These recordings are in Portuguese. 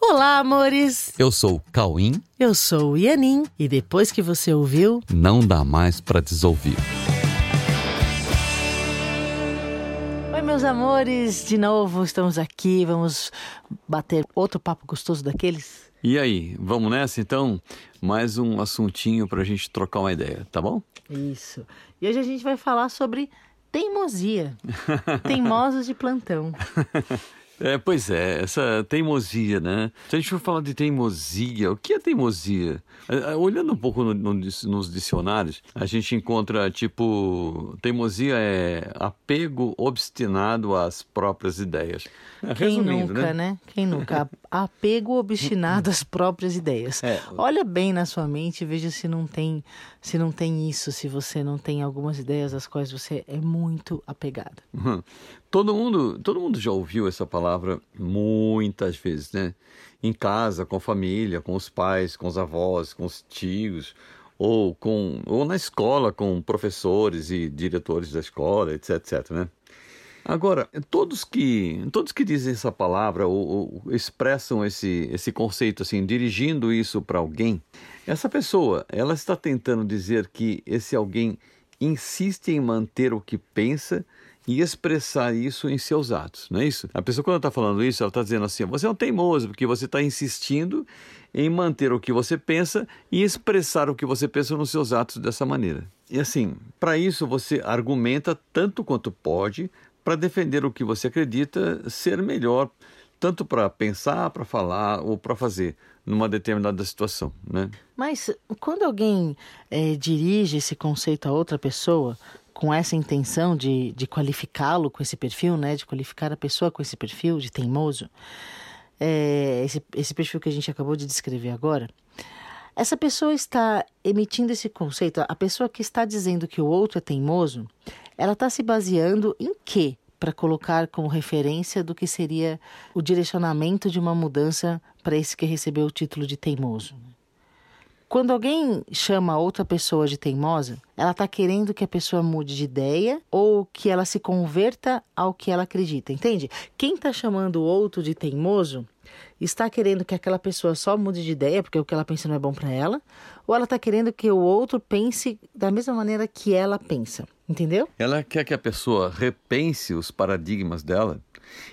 Olá, amores! Eu sou o Cauim. Eu sou o Ianin. E depois que você ouviu, Não dá mais pra desouvir. Oi, meus amores! De novo estamos aqui. Vamos bater outro papo gostoso daqueles? E aí, vamos nessa então? Mais um assuntinho pra gente trocar uma ideia, tá bom? Isso. E hoje a gente vai falar sobre teimosia. Teimosos de plantão. É, pois é, essa teimosia, né? Se a gente for falar de teimosia, o que é teimosia? É, é, Olhando um pouco no- no nos dicionários, a gente encontra, tipo, teimosia é apego obstinado às próprias ideias. É, Quem Resumindo, nunca, né? Quem nunca? Apego obstinado às próprias ideias. É. Olha bem na sua mente e veja se não tem, se não tem isso, se você não tem algumas ideias às quais você é muito apegado. Uhum. Todo mundo, todo mundo já ouviu essa palavra muitas vezes, né? Em casa, com a família, com os pais, com os avós, com os tios, ou com ou na escola com professores e diretores da escola, etc, etc, né? Agora, todos que todos que dizem essa palavra ou, ou expressam esse esse conceito assim, dirigindo isso para alguém, essa pessoa, ela está tentando dizer que esse alguém insiste em manter o que pensa e expressar isso em seus atos, não é isso? A pessoa quando está falando isso, ela está dizendo assim: você é um teimoso porque você está insistindo em manter o que você pensa e expressar o que você pensa nos seus atos dessa maneira. E assim, para isso você argumenta tanto quanto pode para defender o que você acredita ser melhor, tanto para pensar, para falar ou para fazer numa determinada situação, né? Mas quando alguém eh, dirige esse conceito a outra pessoa com essa intenção de, de qualificá-lo com esse perfil, né, de qualificar a pessoa com esse perfil de teimoso, eh, esse, esse perfil que a gente acabou de descrever agora, essa pessoa está emitindo esse conceito, a pessoa que está dizendo que o outro é teimoso, ela está se baseando em quê? Para colocar como referência do que seria o direcionamento de uma mudança para esse que recebeu o título de teimoso. Quando alguém chama outra pessoa de teimosa, ela está querendo que a pessoa mude de ideia ou que ela se converta ao que ela acredita, entende? Quem está chamando o outro de teimoso está querendo que aquela pessoa só mude de ideia porque o que ela pensa não é bom para ela, ou ela está querendo que o outro pense da mesma maneira que ela pensa, entendeu? Ela quer que a pessoa repense os paradigmas dela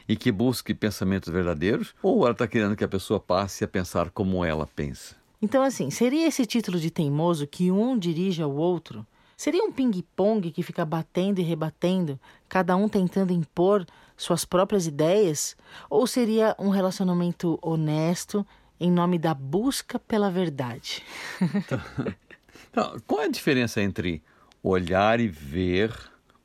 e que busque pensamentos verdadeiros, ou ela está querendo que a pessoa passe a pensar como ela pensa? Então, assim, seria esse título de teimoso que um dirige ao outro? Seria um ping-pong que fica batendo e rebatendo, cada um tentando impor suas próprias ideias? Ou seria um relacionamento honesto em nome da busca pela verdade? Então, qual é a diferença entre olhar e ver,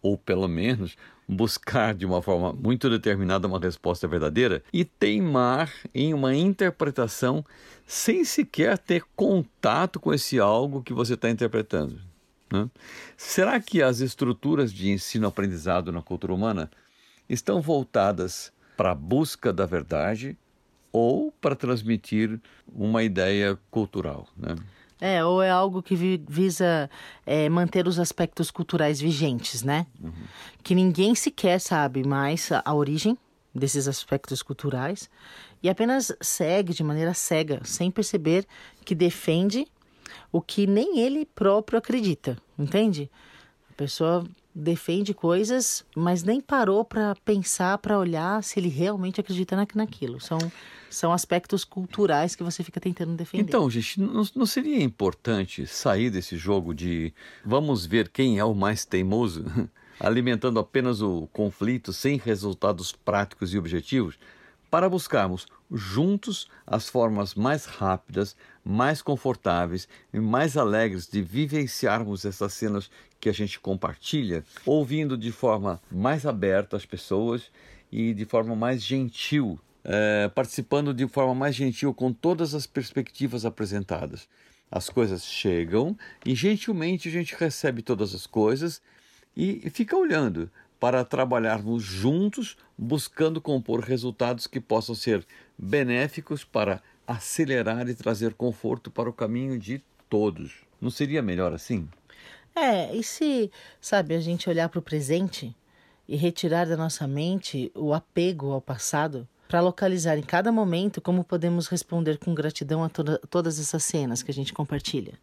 ou pelo menos buscar de uma forma muito determinada uma resposta verdadeira, e teimar em uma interpretação sem sequer ter contato com esse algo que você está interpretando? né? Será que as estruturas de ensino-aprendizado na cultura humana estão voltadas para a busca da verdade ou para transmitir uma ideia cultural? Né? É, ou é algo que vi- visa é, manter os aspectos culturais vigentes, né? Que ninguém sequer sabe mais a, a origem desses aspectos culturais e apenas segue de maneira cega, sem perceber que defende o que nem ele próprio acredita, entende? A pessoa defende coisas, mas nem parou para pensar, para olhar se ele realmente acredita na, naquilo. São, são aspectos culturais que você fica tentando defender. Então, gente, não, não seria importante sair desse jogo de vamos ver quem é o mais teimoso, alimentando apenas o conflito sem resultados práticos e objetivos, para buscarmos juntos as formas mais rápidas, mais confortáveis e mais alegres de vivenciarmos essas cenas que a gente compartilha, ouvindo de forma mais aberta as pessoas e de forma mais gentil eh, participando de forma mais gentil com todas as perspectivas apresentadas. As coisas chegam e gentilmente a gente recebe todas as coisas e fica olhando para trabalharmos juntos, buscando compor resultados que possam ser benéficos para acelerar e trazer conforto para o caminho de todos. Não seria melhor assim? É, e se, sabe, a gente olhar para o presente e retirar da nossa mente o apego ao passado, para localizar em cada momento como podemos responder com gratidão a toda, todas essas cenas que a gente compartilha.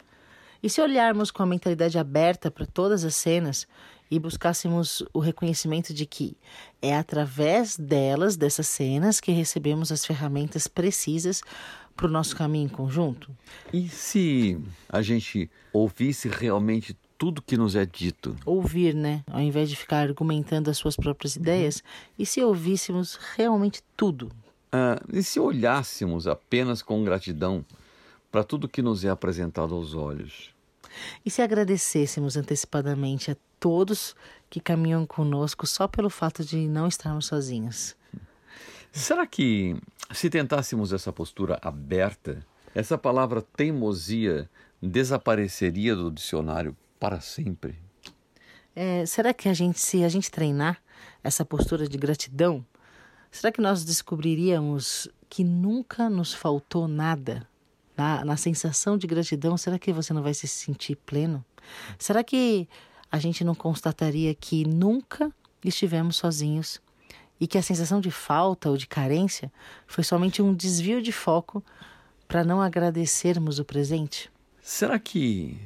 E se olharmos com a mentalidade aberta para todas as cenas e buscássemos o reconhecimento de que é através delas, dessas cenas, que recebemos as ferramentas precisas para o nosso caminho em conjunto? E se a gente ouvisse realmente tudo que nos é dito? Ouvir, né? Ao invés de ficar argumentando as suas próprias ideias, e se ouvíssemos realmente tudo? Ah, e se olhássemos apenas com gratidão para tudo que nos é apresentado aos olhos? E se agradecêssemos antecipadamente a todos que caminham conosco só pelo fato de não estarmos sozinhos? Será que se tentássemos essa postura aberta, essa palavra teimosia desapareceria do dicionário para sempre? É, será que a gente, se a gente treinar essa postura de gratidão, será que nós descobriríamos que nunca nos faltou nada? Na, na sensação de gratidão, será que você não vai se sentir pleno? Será que a gente não constataria que nunca estivemos sozinhos e que a sensação de falta ou de carência foi somente um desvio de foco para não agradecermos o presente? Será que,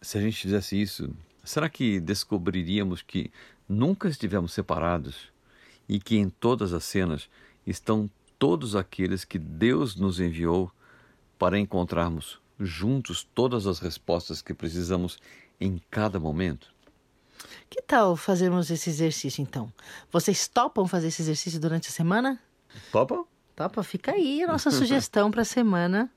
se a gente fizesse isso, será que descobriríamos que nunca estivemos separados e que em todas as cenas estão todos aqueles que Deus nos enviou para encontrarmos juntos todas as respostas que precisamos em cada momento? Que tal fazermos esse exercício então? Vocês topam fazer esse exercício durante a semana? Topa? Topa, fica aí a nossa sugestão para a semana.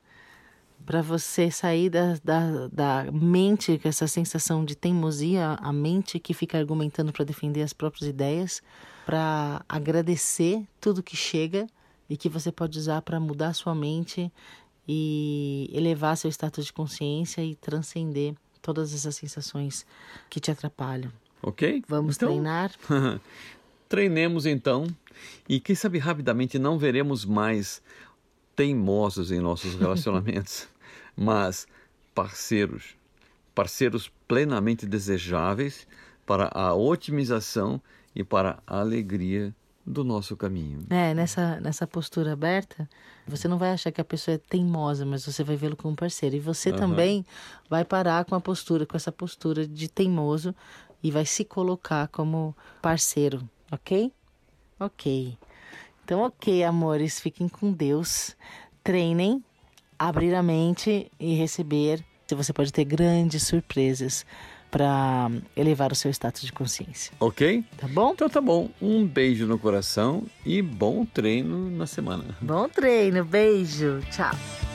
Para você sair da, da, da mente com essa sensação de teimosia, a mente que fica argumentando para defender as próprias ideias, para agradecer tudo que chega e que você pode usar para mudar sua mente e elevar seu status de consciência e transcender todas essas sensações que te atrapalham. Ok? Vamos então, treinar? Treinemos então e quem sabe rapidamente não veremos mais teimosos em nossos relacionamentos, mas parceiros, parceiros plenamente desejáveis para a otimização e para a alegria do nosso caminho. É, nessa, nessa postura aberta, você não vai achar que a pessoa é teimosa, mas você vai vê-lo como parceiro. E você uhum. também vai parar com a postura, com essa postura de teimoso e vai se colocar como parceiro, ok? Ok. Então, ok, amores, fiquem com Deus. Treinem, abrir a mente e receber. Você pode ter grandes surpresas para elevar o seu status de consciência. Ok? Tá bom? Então tá bom. Um beijo no coração e bom treino na semana. Bom treino, beijo. Tchau.